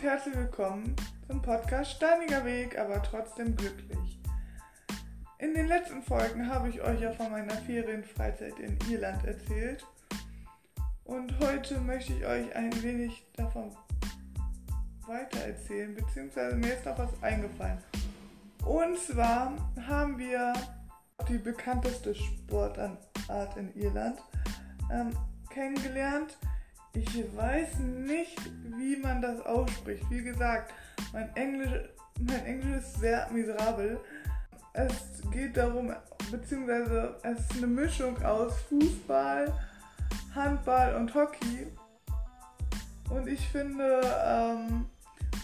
und herzlich willkommen zum Podcast Steiniger Weg, aber trotzdem glücklich. In den letzten Folgen habe ich euch ja von meiner Ferienfreizeit in Irland erzählt und heute möchte ich euch ein wenig davon weitererzählen, beziehungsweise mir ist noch was eingefallen. Und zwar haben wir die bekannteste Sportart in Irland ähm, kennengelernt. Ich weiß nicht, wie man das ausspricht. Wie gesagt, mein Englisch, mein Englisch ist sehr miserabel. Es geht darum, beziehungsweise es ist eine Mischung aus Fußball, Handball und Hockey. Und ich finde ähm,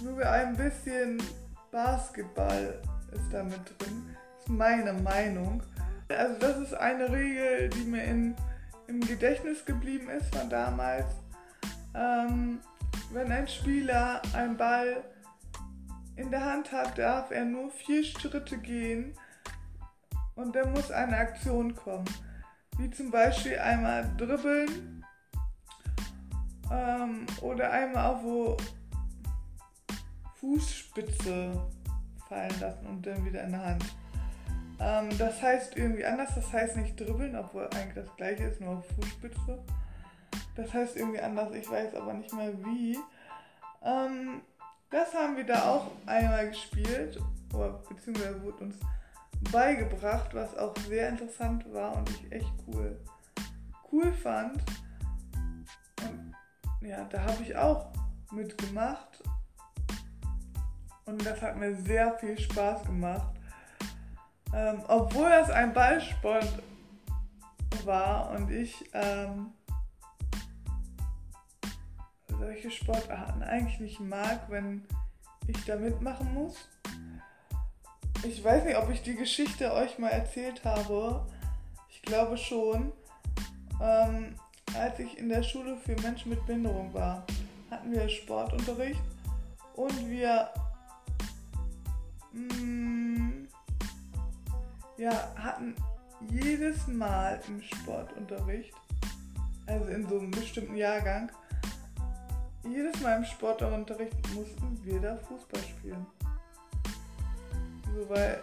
sogar ein bisschen Basketball ist da mit drin. Das ist meine Meinung. Also das ist eine Regel, die mir in, im Gedächtnis geblieben ist von damals ähm, wenn ein Spieler einen Ball in der Hand hat, darf er nur vier Schritte gehen und dann muss eine Aktion kommen. Wie zum Beispiel einmal dribbeln ähm, oder einmal auf wo Fußspitze fallen lassen und dann wieder in der Hand. Ähm, das heißt irgendwie anders, das heißt nicht dribbeln, obwohl eigentlich das gleiche ist, nur auf Fußspitze. Das heißt irgendwie anders, ich weiß aber nicht mehr wie. Ähm, das haben wir da auch einmal gespielt, oder beziehungsweise wurde uns beigebracht, was auch sehr interessant war und ich echt cool, cool fand. Und ja, da habe ich auch mitgemacht. Und das hat mir sehr viel Spaß gemacht. Ähm, obwohl das ein Ballsport war und ich ähm, solche Sportarten eigentlich nicht mag, wenn ich da mitmachen muss. Ich weiß nicht, ob ich die Geschichte euch mal erzählt habe. Ich glaube schon. Ähm, als ich in der Schule für Menschen mit Behinderung war, hatten wir Sportunterricht und wir mm, ja, hatten jedes Mal im Sportunterricht, also in so einem bestimmten Jahrgang, jedes Mal im Sportunterricht mussten wir da Fußball spielen. So, weil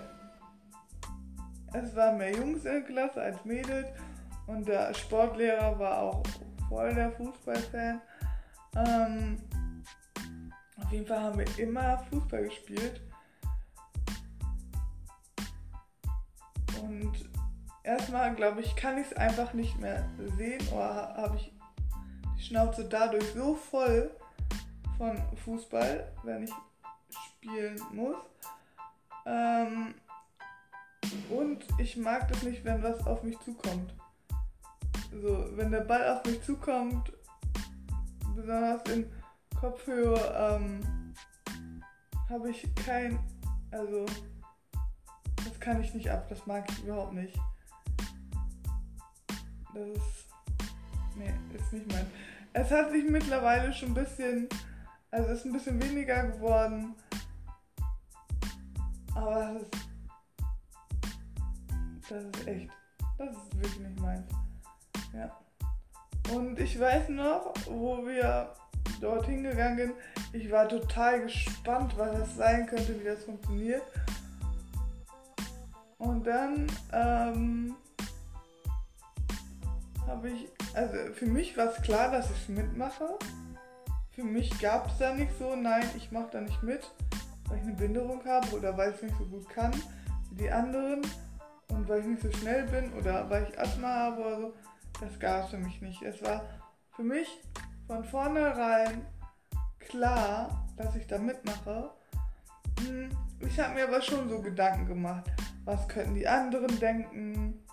es waren mehr Jungs in der Klasse als Mädels und der Sportlehrer war auch voll der Fußballfan. Ähm, auf jeden Fall haben wir immer Fußball gespielt. Und erstmal, glaube ich, kann ich es einfach nicht mehr sehen oder habe ich Schnauze dadurch so voll von Fußball, wenn ich spielen muss. Ähm, und ich mag das nicht, wenn was auf mich zukommt. So, wenn der Ball auf mich zukommt, besonders in Kopfhöhe, ähm, habe ich kein, also das kann ich nicht ab, das mag ich überhaupt nicht. Das ist, nee, ist nicht mein. Es hat sich mittlerweile schon ein bisschen, also ist ein bisschen weniger geworden. Aber das ist, das ist echt, das ist wirklich nicht meins. Ja. Und ich weiß noch, wo wir dorthin gegangen sind, ich war total gespannt, was das sein könnte, wie das funktioniert. Und dann ähm, habe ich also für mich war es klar, dass ich mitmache. Für mich gab es da nicht so, nein, ich mache da nicht mit, weil ich eine Behinderung habe oder weil ich es nicht so gut kann wie die anderen und weil ich nicht so schnell bin oder weil ich Asthma habe oder so. Das gab es für mich nicht. Es war für mich von vornherein klar, dass ich da mitmache. Hm, ich habe mir aber schon so Gedanken gemacht. Was könnten die anderen denken?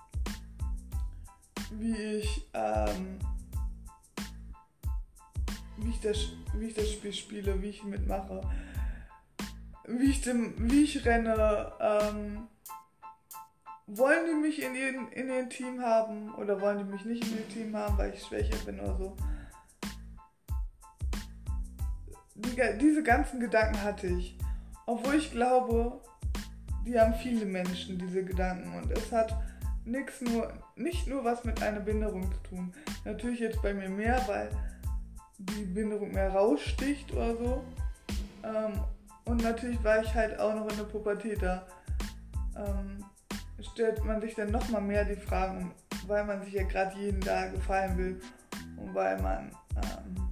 Wie ich, ähm, wie ich, das, wie ich das Spiel spiele, wie ich mitmache, wie ich, dem, wie ich renne. Ähm, wollen die mich in ihren, in ihren Team haben oder wollen die mich nicht in ihr Team haben, weil ich schwächer bin oder so? Die, diese ganzen Gedanken hatte ich. Obwohl ich glaube, die haben viele Menschen diese Gedanken und es hat nichts nur, nicht nur was mit einer Behinderung zu tun. Natürlich jetzt bei mir mehr, weil die Behinderung mehr raussticht oder so. Ähm, und natürlich war ich halt auch noch in der Pubertät da. Ähm, stellt man sich dann nochmal mehr die Fragen, weil man sich ja gerade jeden da gefallen will und weil man ähm,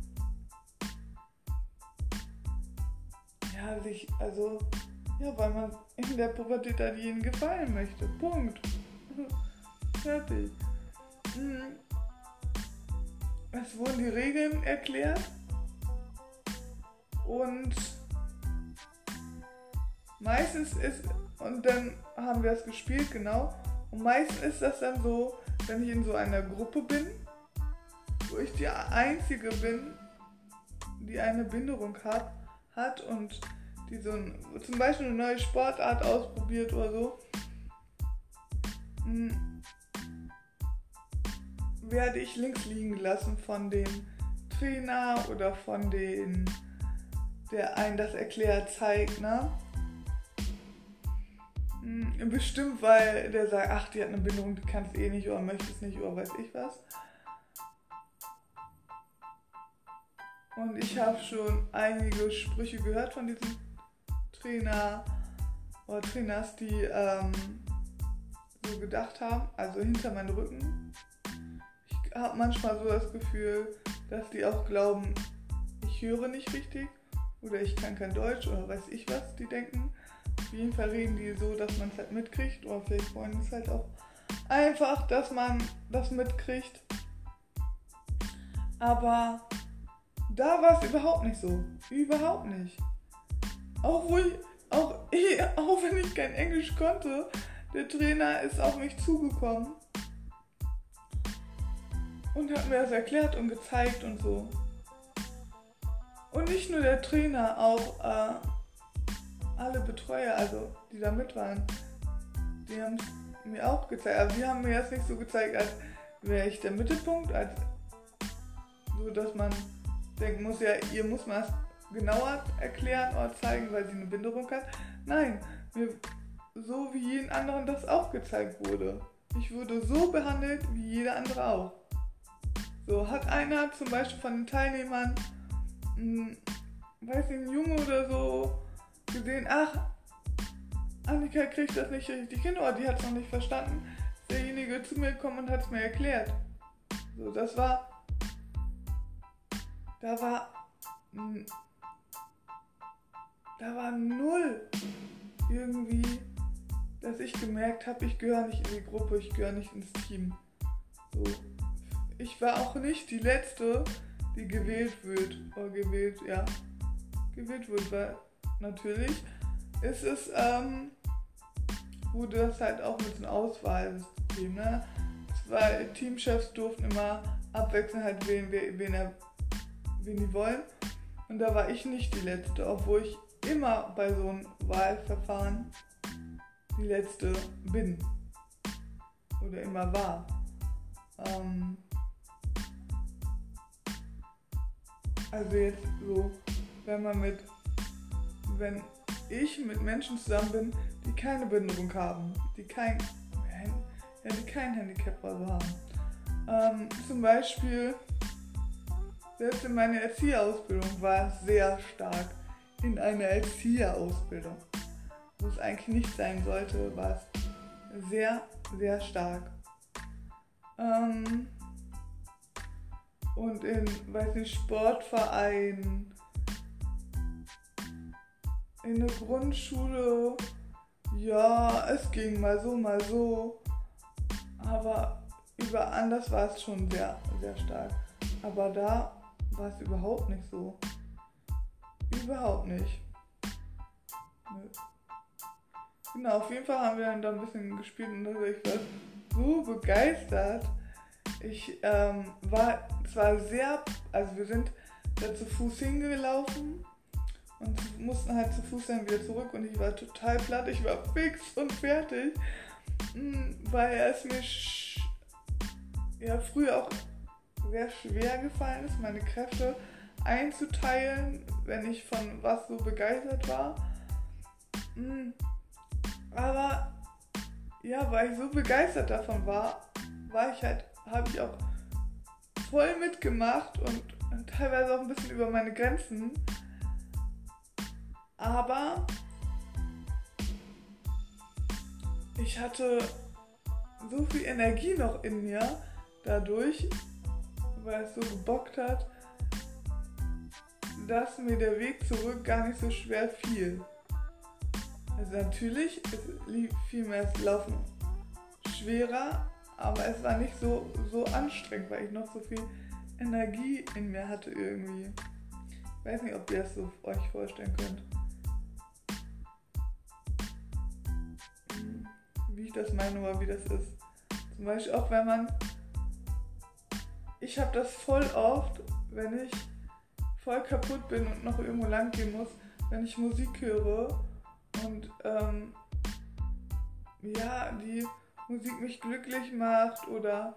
ja sich, also ja, weil man in der Pubertät an jeden gefallen möchte. Punkt. Fertig. Hm. Es wurden die Regeln erklärt und meistens ist, und dann haben wir es gespielt, genau, und meistens ist das dann so, wenn ich in so einer Gruppe bin, wo ich die Einzige bin, die eine Behinderung hat, hat und die so ein, zum Beispiel eine neue Sportart ausprobiert oder so, werde ich links liegen gelassen von dem Trainer oder von dem, der einen das erklärt, zeigt, ne? Hm, bestimmt, weil der sagt, ach, die hat eine Bindung, die kannst eh nicht oder möchtest nicht oder weiß ich was. Und ich habe schon einige Sprüche gehört von diesem Trainer oder Trainers, die ähm, so gedacht haben, also hinter meinem Rücken. Ich habe manchmal so das Gefühl, dass die auch glauben, ich höre nicht richtig oder ich kann kein Deutsch oder weiß ich was, die denken. Auf jeden Fall reden die so, dass man es halt mitkriegt oder vielleicht wollen es halt auch einfach, dass man das mitkriegt. Aber da war es überhaupt nicht so. Überhaupt nicht. Auch, wo ich, auch, auch wenn ich kein Englisch konnte, der Trainer ist auf mich zugekommen und hat mir das erklärt und gezeigt und so. Und nicht nur der Trainer, auch äh, alle Betreuer, also die da mit waren, die haben mir auch gezeigt. Aber die haben mir jetzt nicht so gezeigt, als wäre ich der Mittelpunkt, als so, dass man denken muss, ja, ihr muss mal genauer erklären oder zeigen, weil sie eine Behinderung hat. Nein, mir, so wie jeden anderen das auch gezeigt wurde. Ich wurde so behandelt wie jeder andere auch. So hat einer zum Beispiel von den Teilnehmern, mh, weiß nicht, ein Junge oder so, gesehen, ach, Annika kriegt das nicht richtig hin oder die hat es noch nicht verstanden. Derjenige zu mir gekommen und hat es mir erklärt. So, das war, da war, mh, da war null irgendwie, dass ich gemerkt habe, ich gehöre nicht in die Gruppe, ich gehöre nicht ins Team. So. Ich war auch nicht die Letzte, die gewählt wird. Oder gewählt, ja. Gewählt wird, weil natürlich ist es, ähm, wurde das halt auch mit einem Auswahlsystem, ne? Zwei Teamchefs durften immer abwechselnd halt wählen, wen, er, wen die wollen. Und da war ich nicht die Letzte, obwohl ich immer bei so einem Wahlverfahren die letzte bin oder immer war. Ähm also jetzt so, wenn man mit, wenn ich mit Menschen zusammen bin, die keine Behinderung haben, die kein, ja, die kein Handicap also haben. Ähm, zum Beispiel, selbst in meiner Erzieherausbildung war es sehr stark in einer Erzieherausbildung, wo es eigentlich nicht sein sollte, war es sehr, sehr stark. Ähm, und in, weiß nicht, Sportvereinen, in der Grundschule, ja, es ging mal so, mal so. Aber über anders war es schon sehr, sehr stark. Aber da war es überhaupt nicht so. Überhaupt nicht. Nö. Genau, auf jeden Fall haben wir dann da ein bisschen gespielt und ich war so begeistert. Ich ähm, war zwar sehr, also wir sind da zu Fuß hingelaufen und mussten halt zu Fuß dann wieder zurück und ich war total platt, ich war fix und fertig, hm, weil es mir ja früher auch sehr schwer gefallen ist, meine Kräfte einzuteilen, wenn ich von was so begeistert war. Aber ja, weil ich so begeistert davon war, war ich halt, habe ich auch voll mitgemacht und teilweise auch ein bisschen über meine Grenzen. Aber ich hatte so viel Energie noch in mir dadurch, weil es so gebockt hat, dass mir der Weg zurück gar nicht so schwer fiel. Also natürlich, es fiel mir das Laufen schwerer, aber es war nicht so, so anstrengend, weil ich noch so viel Energie in mir hatte irgendwie. Ich weiß nicht, ob ihr das so euch vorstellen könnt. Wie ich das meine oder wie das ist. Zum Beispiel auch wenn man. Ich habe das voll oft, wenn ich voll kaputt bin und noch irgendwo lang gehen muss, wenn ich Musik höre und ähm, ja, die Musik mich glücklich macht oder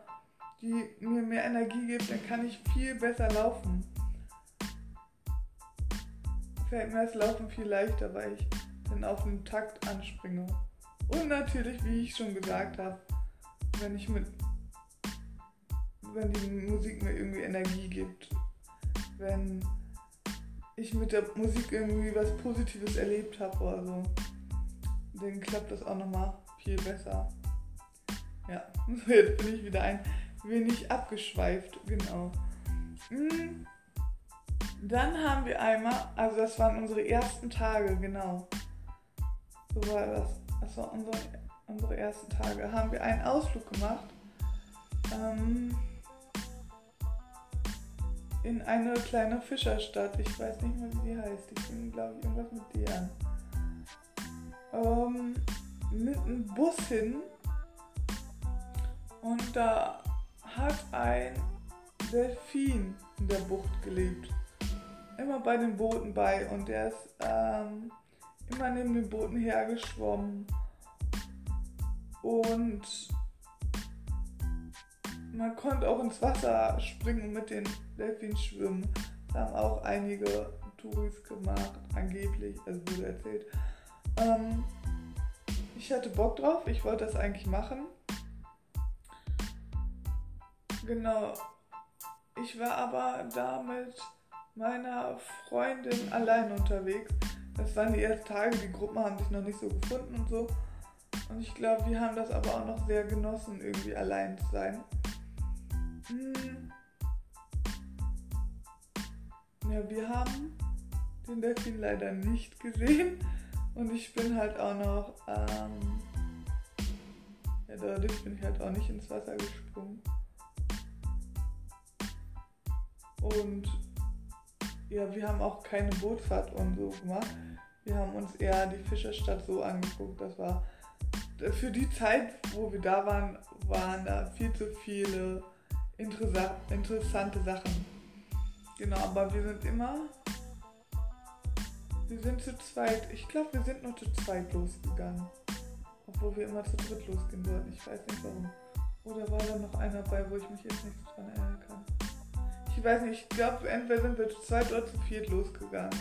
die mir mehr Energie gibt, dann kann ich viel besser laufen. Fällt mir das Laufen viel leichter, weil ich dann auf den Takt anspringe. Und natürlich, wie ich schon gesagt habe, wenn ich mit wenn die Musik mir irgendwie Energie gibt, wenn ich mit der Musik irgendwie was Positives erlebt habe oder so, dann klappt das auch nochmal viel besser. Ja, jetzt bin ich wieder ein wenig abgeschweift, genau. Hm. Dann haben wir einmal, also das waren unsere ersten Tage, genau. So war das. Das waren unsere, unsere ersten Tage. Haben wir einen Ausflug gemacht. Ähm, in eine kleine Fischerstadt. Ich weiß nicht mehr, wie die heißt. Ich bin, glaube ich, irgendwas mit D an. Ähm, mit einem Bus hin. Und da hat ein Delfin in der Bucht gelebt. Immer bei den Booten bei. Und der ist ähm, immer neben den Booten hergeschwommen. Und man konnte auch ins Wasser springen und mit den Delfins schwimmen. Da haben auch einige Touris gemacht, angeblich, also wurde erzählt. Ähm, ich hatte Bock drauf, ich wollte das eigentlich machen. Genau. Ich war aber da mit meiner Freundin allein unterwegs. Das waren die ersten Tage, die Gruppen haben sich noch nicht so gefunden und so. Und ich glaube, wir haben das aber auch noch sehr genossen, irgendwie allein zu sein. Hm. Ja, wir haben den Delfin leider nicht gesehen und ich bin halt auch noch, ähm, ja, dadurch bin ich halt auch nicht ins Wasser gesprungen. Und ja, wir haben auch keine Bootfahrt und so gemacht. Wir haben uns eher die Fischerstadt so angeguckt. Das war für die Zeit, wo wir da waren, waren da viel zu viele interessante Sachen. Genau, aber wir sind immer. Wir sind zu zweit. Ich glaube, wir sind nur zu zweit losgegangen. Obwohl wir immer zu dritt losgehen wollten. Ich weiß nicht warum. Oder war da noch einer bei, wo ich mich jetzt nicht dran erinnern kann? Ich weiß nicht, ich glaube, entweder sind wir zu zweit oder zu viert losgegangen.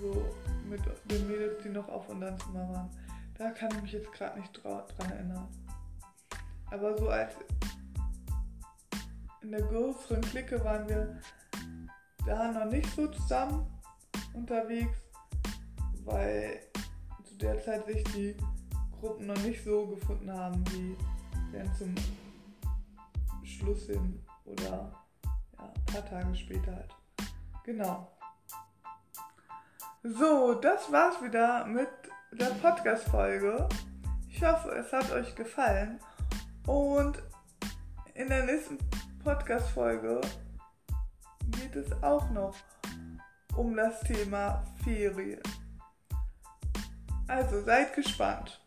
So mit den Mädels, die noch auf unserem Zimmer waren. Da kann ich mich jetzt gerade nicht dran erinnern. Aber so als in der größeren Clique waren wir da noch nicht so zusammen unterwegs, weil zu der Zeit sich die Gruppen noch nicht so gefunden haben wie dann zum Schluss hin oder ja, ein paar Tage später halt. Genau. So, das war's wieder mit der Podcast-Folge. Ich hoffe, es hat euch gefallen. Und in der nächsten Podcast-Folge geht es auch noch um das Thema Ferien. Also seid gespannt.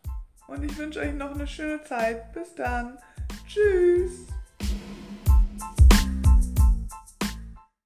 Und ich wünsche euch noch eine schöne Zeit. Bis dann. Tschüss.